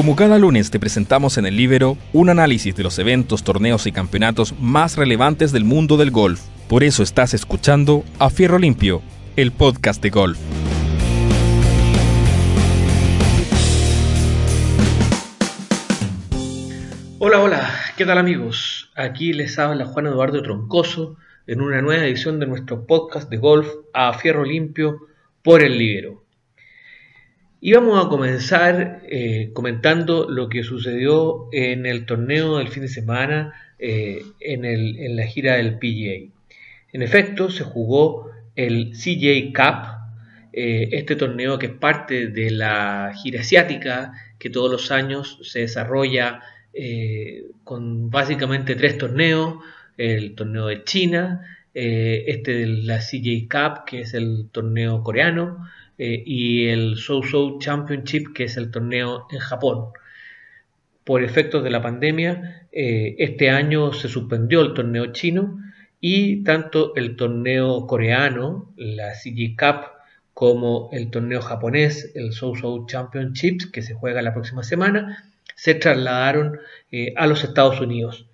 Como cada lunes te presentamos en el Libero un análisis de los eventos, torneos y campeonatos más relevantes del mundo del golf. Por eso estás escuchando A Fierro Limpio, el podcast de golf. Hola, hola, ¿qué tal amigos? Aquí les habla Juan Eduardo Troncoso en una nueva edición de nuestro podcast de golf A Fierro Limpio por el Libero. Y vamos a comenzar eh, comentando lo que sucedió en el torneo del fin de semana eh, en, la gira del PGA. En efecto, se jugó el CJ Cup, eh, este torneo que es parte de la gira asiática que todos los años se desarrolla con básicamente tres torneos, el torneo de China, este de la CJ Cup, que es el torneo coreano, eh, y el So-So Championship, que es el torneo en Japón. Por efectos de la pandemia, eh, este año se suspendió el torneo chino y tanto el torneo coreano, la CG Cup, como el torneo japonés, el So-So Championships, que se juega la próxima semana, se trasladaron eh, a los Estados Unidos.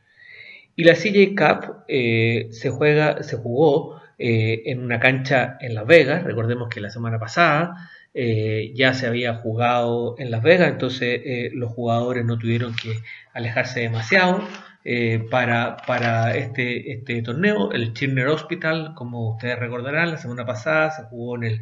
Y la CJ Cup se, juega, se jugó eh, en una cancha en Las Vegas. Recordemos que la semana pasada eh, ya se había jugado en Las Vegas, entonces eh, los jugadores no tuvieron que alejarse demasiado para, para este, este, torneo. El Chirner Hospital, como ustedes recordarán, la semana pasada se jugó en el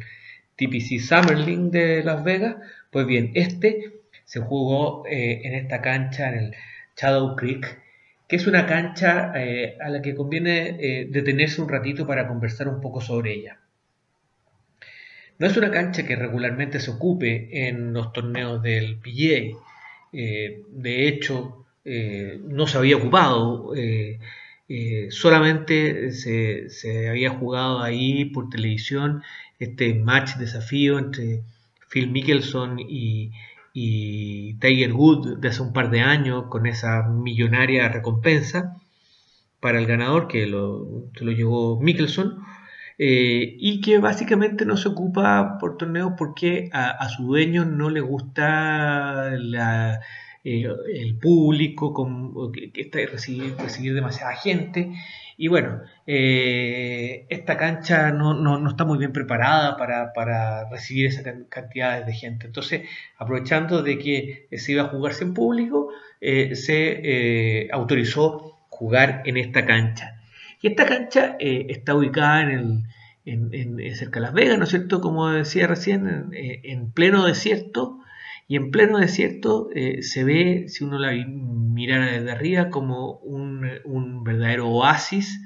TPC Summerlin de Las Vegas. Pues bien, este se jugó en esta cancha en el Shadow Creek que es una cancha eh, a la que conviene eh, detenerse un ratito para conversar un poco sobre ella. No es una cancha que regularmente se ocupe en los torneos del PGA. Eh, de hecho, no se había ocupado. solamente se, se, había jugado ahí por televisión este match desafío entre Phil Mickelson y, y Tiger Wood de hace un par de años con esa millonaria recompensa para el ganador que lo, se lo llevó Mickelson eh, y que básicamente no se ocupa por torneos porque a, su dueño no le gusta eh, el público que, está recibir, recibir demasiada gente y bueno, eh, esta cancha no, está muy bien preparada para, recibir esas cantidades de gente. Entonces, aprovechando de que se iba a jugarse en público, eh, se eh, autorizó jugar en esta cancha. Y esta cancha está ubicada en el, cerca de Las Vegas, ¿no es cierto? Como decía recién, en pleno desierto y en pleno desierto eh, se ve, si uno la mirara desde arriba, como un, verdadero oasis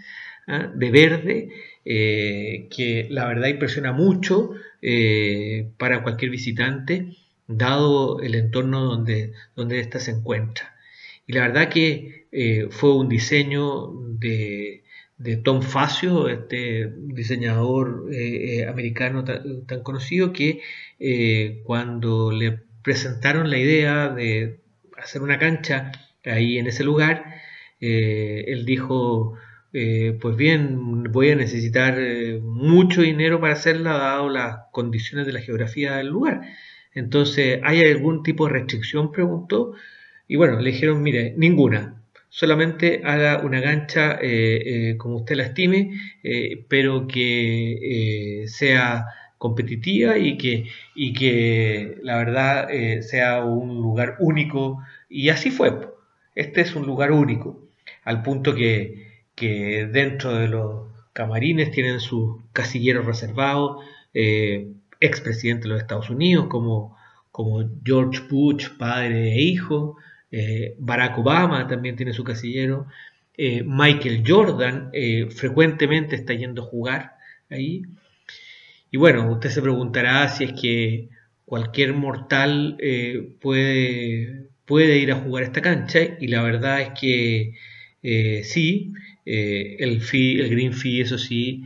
¿ah? de verde eh, que la verdad impresiona mucho eh, para cualquier visitante, dado el entorno donde, donde ésta se encuentra. Y la verdad que fue un diseño de, Tom Facio, este diseñador americano tan, conocido, que cuando le presentaron la idea de hacer una cancha ahí en ese lugar, eh, él dijo, eh, pues bien, voy a necesitar eh, mucho dinero para hacerla, dado las condiciones de la geografía del lugar. Entonces, ¿hay algún tipo de restricción? Preguntó. Y bueno, le dijeron, mire, ninguna. Solamente haga una cancha como usted la estime, pero que sea competitiva y que, y que la verdad eh, sea un lugar único. Y así fue. Este es un lugar único, al punto que, que dentro de los camarines tienen sus casilleros reservados, eh, expresidentes de los Estados Unidos, como, como George Bush, padre e hijo, eh, Barack Obama también tiene su casillero, eh, Michael Jordan frecuentemente está yendo a jugar ahí, y bueno, usted se preguntará si es que cualquier mortal eh, puede, puede ir a jugar esta cancha y la verdad es que eh, sí, eh, el, fee, el green fee eso sí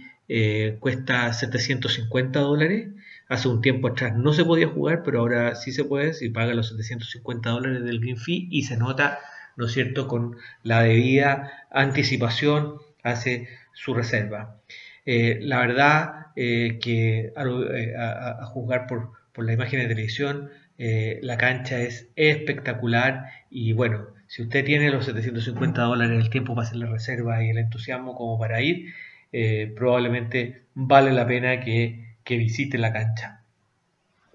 cuesta 750 dólares. Hace un tiempo atrás no se podía jugar, pero ahora sí se puede si paga los 750 dólares del green fee y se nota, ¿no es cierto?, con la debida anticipación hace su reserva. La verdad eh, que eh, a, juzgar por, la imagen de televisión, la cancha es espectacular y bueno, si usted tiene los 750 dólares, el tiempo para hacer la reserva y el entusiasmo como para ir, probablemente vale la pena que, que visite la cancha.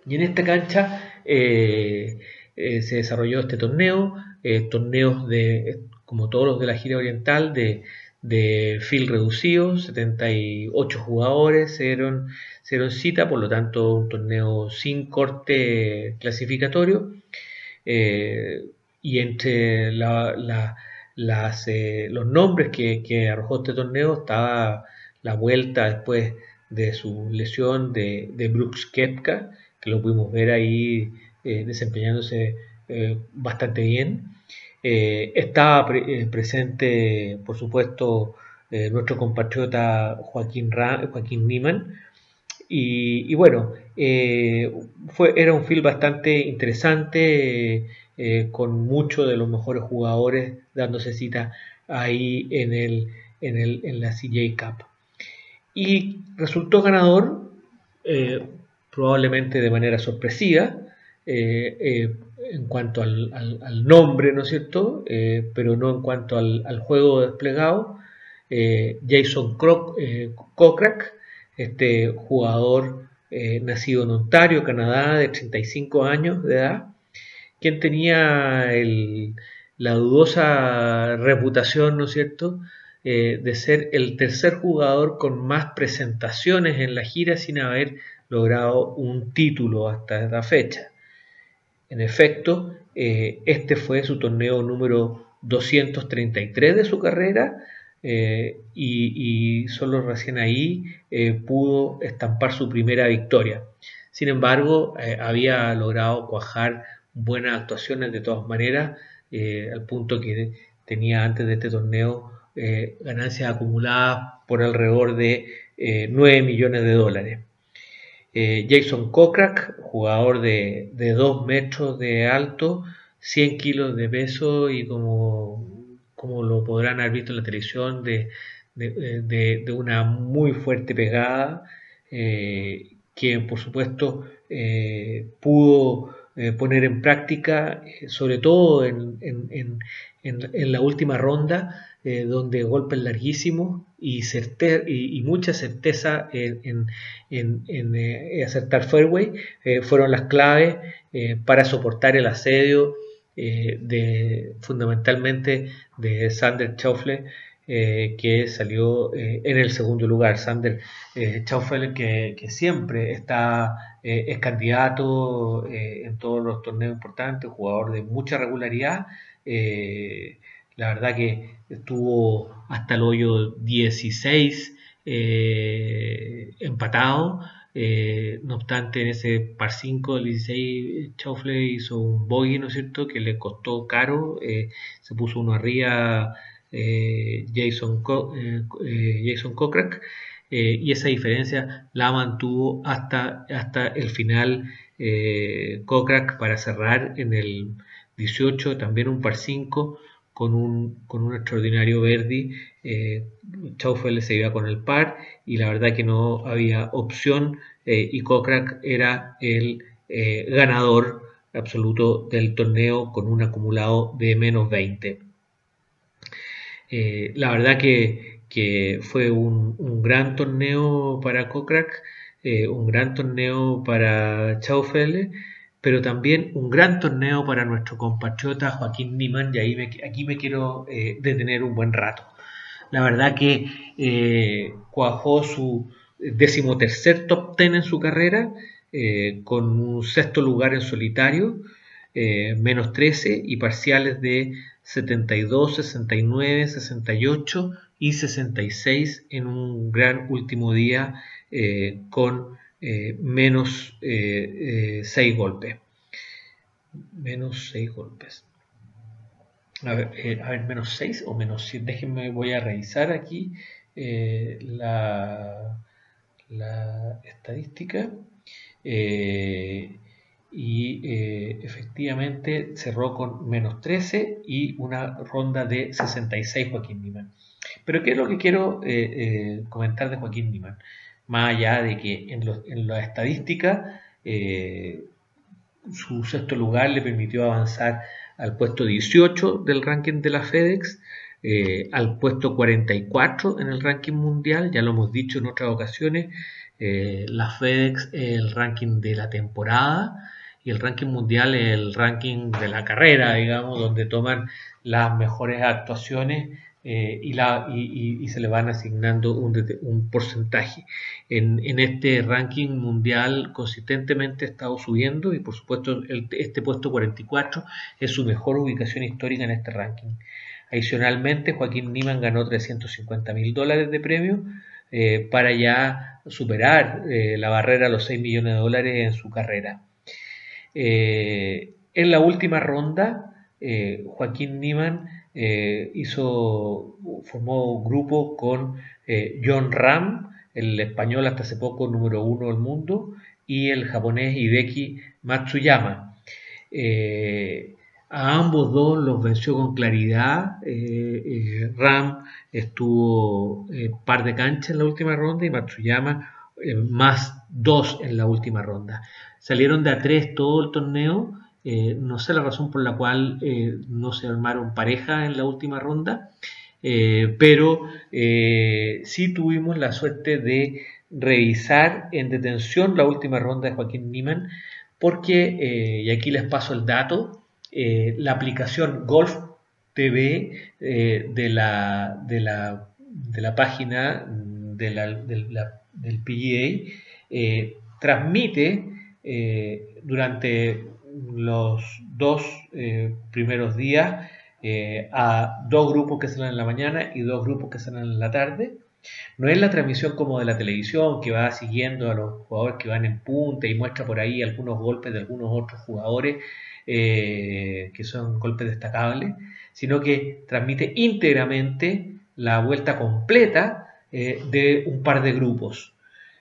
Y en esta cancha eh, eh, se desarrolló este torneo, eh, torneos de, como todos los de la gira oriental, de, de field reducido, 78 jugadores se dieron, cita, por lo tanto un torneo sin corte clasificatorio. y entre las, los nombres que, que, arrojó este torneo estaba la vuelta después de su lesión de, de Brooks Kepka, que lo pudimos ver ahí eh, desempeñándose eh, bastante bien. Eh, estaba presente, por supuesto, nuestro compatriota Joaquín, Joaquín Niman. Y, bueno, fue, era un film bastante interesante, con muchos de los mejores jugadores dándose cita ahí en, el, en, el, en la CJ Cup. Y resultó ganador probablemente de manera sorpresiva, eh, eh, en cuanto al, nombre, ¿no es cierto? Eh, pero no en cuanto al, juego desplegado. Jason Kokrak, este jugador nacido en Ontario, Canadá, de 35 años de edad, quien tenía la dudosa reputación, ¿no es cierto?, de ser el tercer jugador con más presentaciones en la gira sin haber logrado un título hasta esta fecha. En efecto, eh, este fue su torneo número 233 de su carrera eh, y, solo recién ahí eh, pudo estampar su primera victoria. Sin embargo, había logrado cuajar buenas actuaciones de todas maneras, al punto que tenía antes de este torneo ganancias acumuladas por alrededor de 9 millones de dólares. Eh, Jason Kokrak, jugador de, 2 metros de alto, 100 kilos de peso y como, como lo podrán haber visto en la televisión, de, una muy fuerte pegada, eh, que por supuesto eh, pudo poner en práctica, sobre todo en, en la última ronda, eh, donde golpes larguísimos y, y, mucha certeza en, eh, acertar fairway eh, fueron las claves para soportar el asedio de, fundamentalmente de Sander Schaufler que salió en el segundo lugar. Sander Schaufler que, que, siempre está, es candidato en todos los torneos importantes, jugador de mucha regularidad. La verdad que estuvo hasta el hoyo 16 eh, empatado. Eh, no obstante, en ese par 5 del 16, Chaufle hizo un bogey, ¿no es cierto?, que le costó caro. Eh, se puso uno arriba Jason, Jason Kokrak. y esa diferencia la mantuvo hasta, hasta el final Kokrak para cerrar en el 18, también un par 5 con un, con un extraordinario Verdi. Eh, se iba con el par y la verdad que no había opción eh, y Kokrak era el eh, ganador absoluto del torneo con un acumulado de menos 20. Eh, la verdad que, fue un, gran torneo para Kokrak, un gran torneo para Chaufele pero también un gran torneo para nuestro compatriota Joaquín Niman, y ahí aquí me quiero eh, detener un buen rato. La verdad que eh, cuajó su decimotercer top ten en su carrera, eh, con un sexto lugar en solitario, menos 13 y parciales de 72, 69, 68 y 66 en un gran último día con eh, menos 6 eh, eh, golpes. Menos 6 golpes. A ver, menos 6 o menos 7. Déjenme, voy a revisar aquí la, la, estadística. Y efectivamente cerró con menos 13 y una ronda de 66 Joaquín Niman. Pero ¿qué es lo que quiero comentar de Joaquín Niman? más allá de que en, la estadística eh, su sexto lugar le permitió avanzar al puesto 18 del ranking de la FedEx, eh, al puesto 44 en el ranking mundial, ya lo hemos dicho en otras ocasiones, eh, la FedEx es el ranking de la temporada el ranking mundial es el ranking de la carrera, digamos, donde toman las mejores actuaciones eh, y, la, y, se le van asignando un, porcentaje. En, este ranking mundial consistentemente ha estado subiendo y por supuesto este puesto 44 es su mejor ubicación histórica en este ranking. Adicionalmente, Joaquín Niman ganó 350 mil dólares de premio eh, para ya superar eh, la barrera a los 6 millones de dólares en su carrera. En la última ronda, Joaquín Niman eh, formó grupo con eh, John Ram, el español hasta hace poco número uno del mundo, y el japonés Hideki Matsuyama. Eh, a ambos dos los venció con claridad. Ram estuvo par de cancha en la última ronda y Matsuyama más dos en la última ronda. Salieron de a tres todo el torneo eh, no sé la razón por la cual eh, no se armaron pareja en la última ronda, eh, pero sí tuvimos la suerte de revisar en detención la última ronda de Joaquín Niman, porque, y aquí les paso el dato, la aplicación Golf TV de, la, de, la, de la página de la, del PGA transmite durante los dos eh, primeros días eh, a dos grupos que salen en la mañana y dos grupos que salen en la tarde. No es la transmisión como de la televisión que va siguiendo a los jugadores que van en punta y muestra por ahí algunos golpes de algunos otros jugadores eh, que son golpes destacables, sino que transmite íntegramente la vuelta completa de un par de grupos.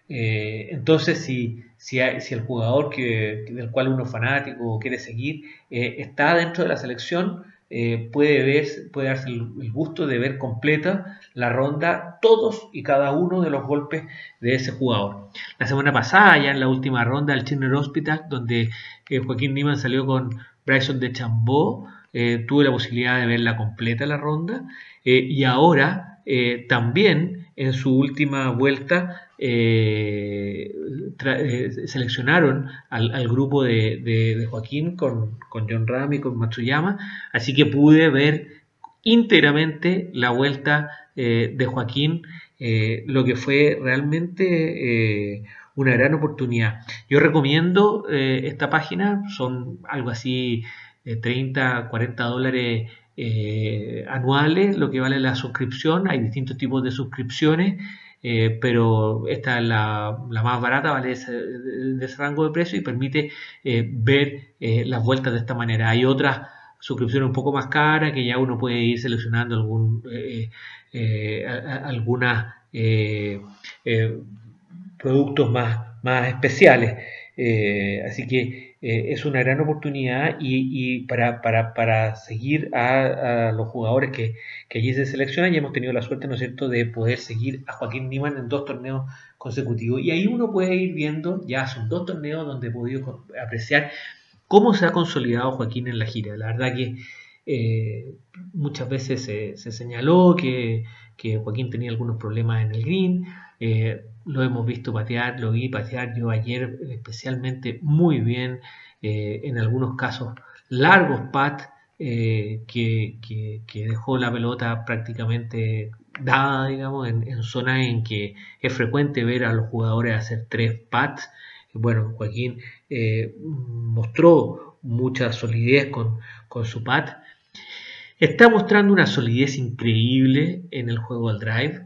entonces, si si, el jugador que, del cual uno es fanático quiere seguir eh, está dentro de la selección, eh, puede, ver, puede darse el, gusto de ver completa la ronda, todos y cada uno de los golpes de ese jugador. La semana pasada, ya en la última ronda del Chiner Hospital, donde eh, Joaquín Niman salió con Bryson de Chambó, tuve la posibilidad de verla completa la ronda, y ahora también en su última vuelta eh, eh, seleccionaron al, grupo de, Joaquín con, John Ram y con Matsuyama, así que pude ver íntegramente la vuelta eh, de Joaquín, lo que fue realmente una gran oportunidad. Yo recomiendo esta página, son algo así de 30, 40 dólares anuales, lo que vale la suscripción, hay distintos tipos de suscripciones. Eh, pero esta es la, más barata, vale de ese rango de precio y permite eh, ver eh, las vueltas de esta manera. Hay otras suscripciones un poco más caras que ya uno puede ir seleccionando algún, algunas productos más especiales. así que eh, es una gran oportunidad y, para, seguir a, los jugadores que, allí se seleccionan y hemos tenido la suerte, ¿no es cierto?, de poder seguir a Joaquín Niman en dos torneos consecutivos. Y ahí uno puede ir viendo, ya son dos torneos donde he podido apreciar cómo se ha consolidado Joaquín en la gira. La verdad que eh, muchas veces se, señaló que, Joaquín tenía algunos problemas en el green. Eh, lo hemos visto patear, lo vi patear yo ayer especialmente muy bien, eh, en algunos casos largos pat eh, que, dejó la pelota prácticamente dada, digamos, en, zonas en que es frecuente ver a los jugadores hacer tres pats. Bueno, Joaquín eh, mostró mucha solidez con, con su pat. Está mostrando una solidez increíble en el juego al drive.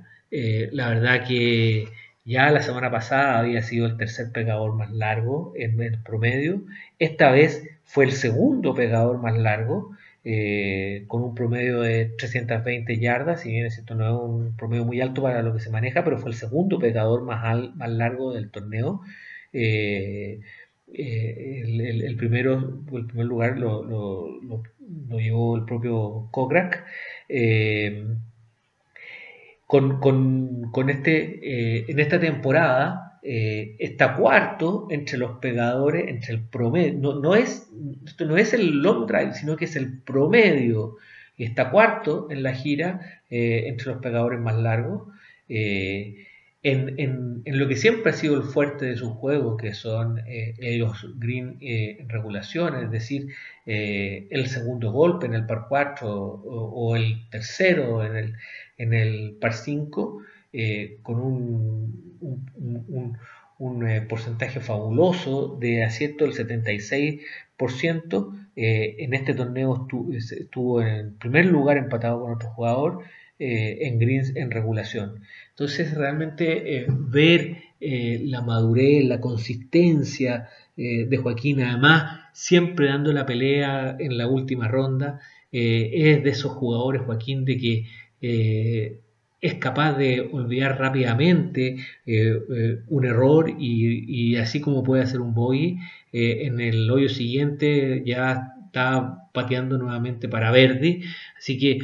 la verdad que ya la semana pasada había sido el tercer pegador más largo en el promedio. Esta vez fue el segundo pegador más largo, eh, con un promedio de 320 yardas. Si bien esto no es un promedio muy alto para lo que se maneja, pero fue el segundo pegador más, más largo del torneo. Eh, eh, el, primero, el primer lugar lo, lo, llevó el propio Kokrak con, con, con este, eh, en esta temporada está cuarto entre los pegadores, entre el promedio. No, es, esto no es el long drive, sino que es el promedio. Y está cuarto en la gira entre los pegadores más largos en, lo que siempre ha sido el fuerte de su juego, que son eh, los green eh, en regulación, es decir, eh, el segundo golpe en el par 4 o, el tercero en el, en el par 5, con un, un, porcentaje fabuloso de acierto del 76%. en este torneo estuvo, en primer lugar empatado con otro jugador en greens en regulación. Entonces, realmente eh, ver eh, la madurez, la consistencia eh, de Joaquín, además siempre dando la pelea en la última ronda, es de esos jugadores, Joaquín, de que es capaz de olvidar rápidamente un error y, así como puede hacer un bogey, en el hoyo siguiente ya está pateando nuevamente para Verdi. Así que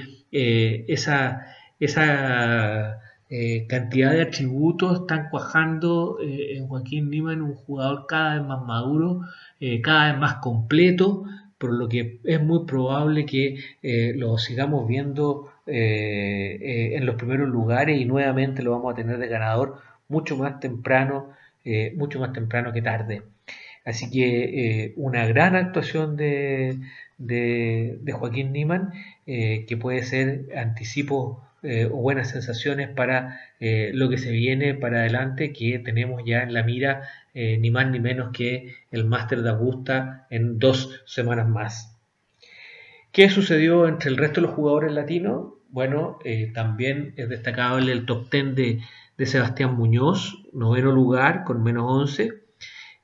esa, esa eh, cantidad de atributos están cuajando eh, en Joaquín en un jugador cada vez más maduro, eh, cada vez más completo, por lo que es muy probable que lo sigamos viendo en los primeros lugares y nuevamente lo vamos a tener de ganador mucho más temprano, mucho más temprano que tarde. Así que una gran actuación de, de, Joaquín Niman que puede ser anticipo eh, o buenas sensaciones para eh, lo que se viene para adelante, que tenemos ya en la mira eh, ni más ni menos que el Máster de Augusta en dos semanas más. ¿Qué sucedió entre el resto de los jugadores latinos? Bueno, también es destacable el top 10 de, de, Sebastián Muñoz, noveno lugar con menos 11.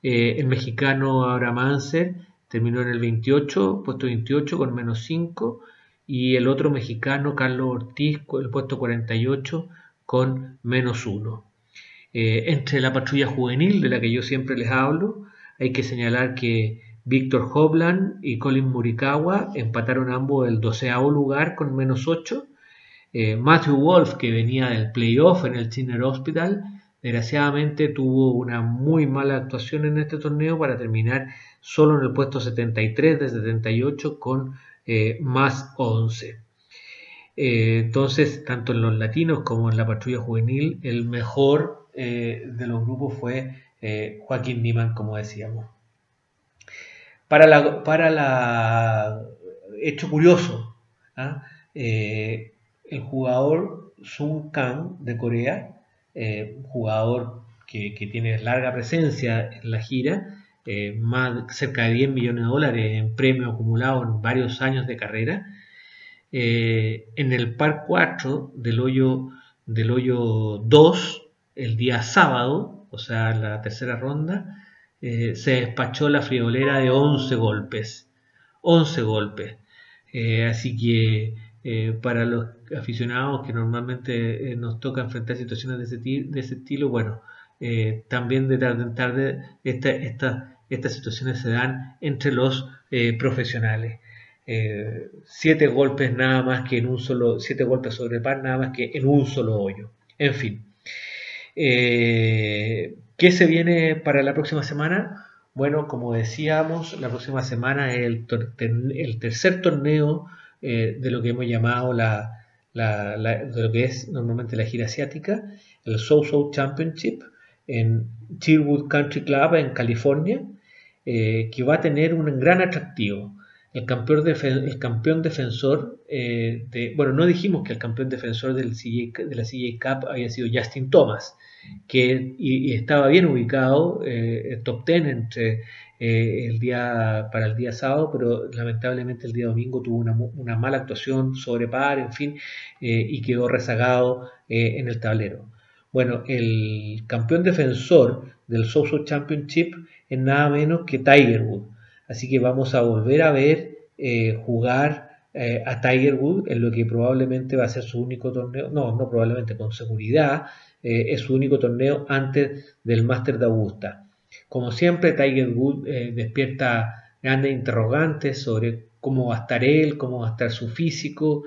el mexicano Abraham Anser terminó en el 28, puesto 28 con menos 5 y el otro mexicano, Carlos Ortiz, el puesto 48 con menos uno. Eh, entre la patrulla juvenil, de la que yo siempre les hablo, hay que señalar que Víctor Hobland y Colin Murikawa empataron ambos el doceavo lugar con menos 8. Eh, Matthew Wolf, que venía del playoff en el Chinner Hospital, desgraciadamente tuvo una muy mala actuación en este torneo para terminar solo en el puesto 73 de 78 con eh, más 11. Eh, entonces, tanto en los latinos como en la patrulla juvenil, el mejor de los grupos fue Joaquín Niman, como decíamos. Para la, para la hecho curioso, ¿ah? El jugador Sun Kang de Corea, jugador que, que, tiene larga presencia en la gira, eh, más, cerca de 10 millones de dólares en premio acumulado en varios años de carrera. Eh, en el par 4 del hoyo, del hoyo 2, el día sábado, o sea, la tercera ronda, eh, se despachó la friolera de 11 golpes. 11 golpes. así que para los aficionados que normalmente nos toca enfrentar situaciones de ese, de ese estilo, bueno, también de tarde en tarde esta, esta, estas situaciones se dan entre los eh, profesionales. Eh, siete golpes nada más que en un solo, siete golpes sobre par nada más que en un solo hoyo. En fin. Eh, ¿Qué se viene para la próxima semana? Bueno, como decíamos, la próxima semana es el tercer torneo de lo que hemos llamado la, de lo que es normalmente la gira asiática, el South South Championship en Chilwood Country Club en California. Eh, que va a tener un gran atractivo. El campeón, el campeón defensor, eh, de, bueno, no dijimos que el campeón defensor del de la CJ Cup había sido Justin Thomas, que y, estaba bien ubicado, eh, top 10 entre eh, el día, para el día sábado, pero lamentablemente el día domingo tuvo una, una mala actuación sobre par, en fin, y quedó rezagado en el tablero. Bueno, el campeón defensor del Social Championship es nada menos que Tiger Woods. Así que vamos a volver a ver eh, jugar eh, a Tiger Woods en lo que probablemente va a ser su único torneo, no, no probablemente, con seguridad, eh, es su único torneo antes del Master de Augusta. Como siempre, Tiger Woods despierta grandes interrogantes sobre cómo va a estar él, cómo va a estar su físico,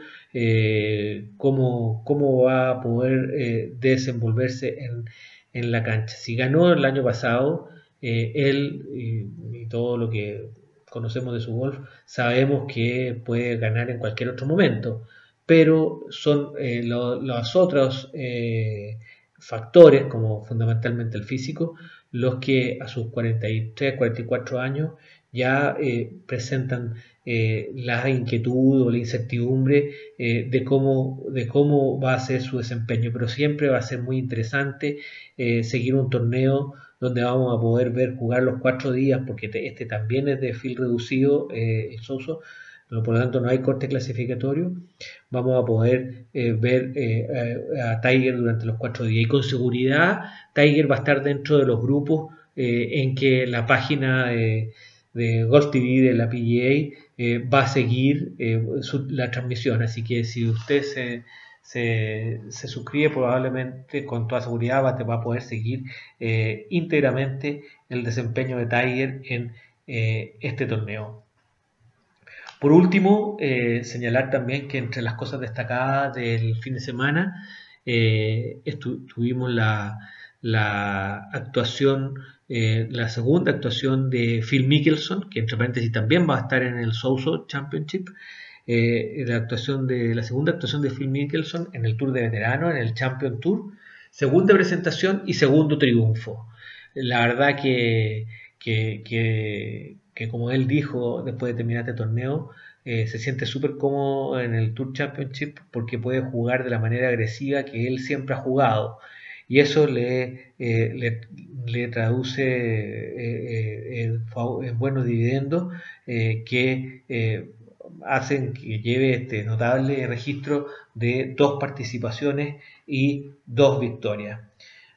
cómo, cómo, va a poder desenvolverse en, en la cancha. Si ganó el año pasado, él y todo lo que conocemos de su golf, sabemos que puede ganar en cualquier otro momento, pero son los otros factores, como fundamentalmente el físico, los que a sus 43, 44 años ya eh, presentan eh, la inquietud o la incertidumbre eh, de, cómo, de cómo va a ser su desempeño, pero siempre va a ser muy interesante seguir un torneo donde vamos a poder ver jugar los cuatro días, porque este también es de fil reducido, el Soso, por lo tanto no hay corte clasificatorio, vamos a poder eh, ver eh, a Tiger durante los cuatro días. Y con seguridad Tiger va a estar dentro de los grupos eh, en que la página de, Golf TV de la PGA va a seguir la transmisión. Así que si usted se, se, suscribe probablemente con toda seguridad va, va a poder seguir íntegramente el desempeño de Tiger en este torneo. Por último, eh, señalar también que entre las cosas destacadas del fin de semana eh, tuvimos la, actuación, eh, la segunda actuación de Phil Mickelson, que entre paréntesis también va a estar en el Souso Championship. la actuación de la segunda actuación de Phil Mickelson en el Tour de Veterano, en el Champion Tour, segunda presentación y segundo triunfo. La verdad que, como él dijo después de terminar este torneo, eh, se siente súper cómodo en el Tour Championship porque puede jugar de la manera agresiva que él siempre ha jugado. Y eso le, eh, le, traduce eh, en buenos dividendos que hacen que lleve este notable registro de dos participaciones y dos victorias.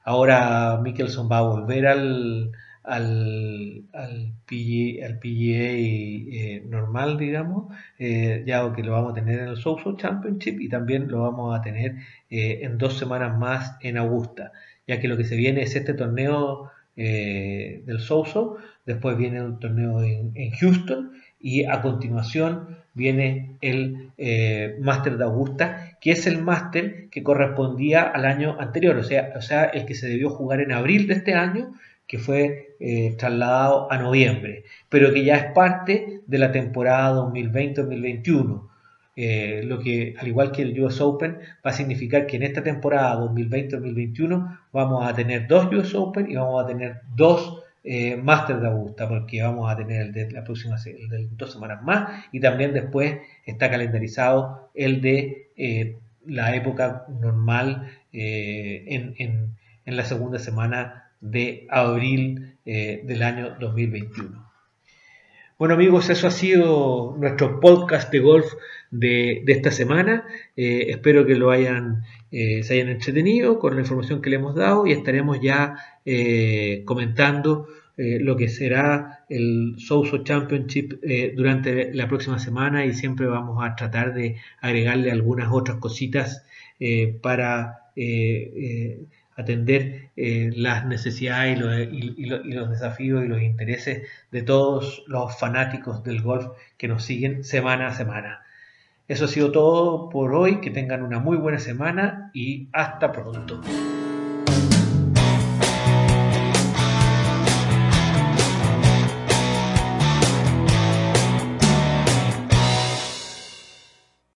Ahora Mickelson va a volver al, al, al, PGA, eh, normal, digamos, eh, ya que lo vamos a tener en el Souso Championship y también lo vamos a tener eh, en dos semanas más en Augusta, ya que lo que se viene es este torneo del Souso, después viene un torneo en, Houston y a continuación viene el Master de Augusta, que es el Master que correspondía al año anterior, o sea, o sea, el que se debió jugar en abril de este año que fue eh, trasladado a noviembre, pero que ya es parte de la temporada 2020-2021. Eh, lo que, al igual que el US Open, va a significar que en esta temporada 2020-2021 vamos a tener dos US Open y vamos a tener dos eh, Masters de Augusta, porque vamos a tener el de la próxima el de dos semanas más y también después está calendarizado el de la época normal en, en, en la segunda semana de abril eh, del año 2021. Bueno amigos, eso ha sido nuestro podcast de golf de, esta semana. Eh, espero que lo hayan, eh, se hayan entretenido con la información que le hemos dado y estaremos ya comentando lo que será el Souso Championship durante la próxima semana y siempre vamos a tratar de agregarle algunas otras cositas para atender eh, las necesidades y los, desafíos y los intereses de todos los fanáticos del golf que nos siguen semana a semana. Eso ha sido todo por hoy, que tengan una muy buena semana y hasta pronto.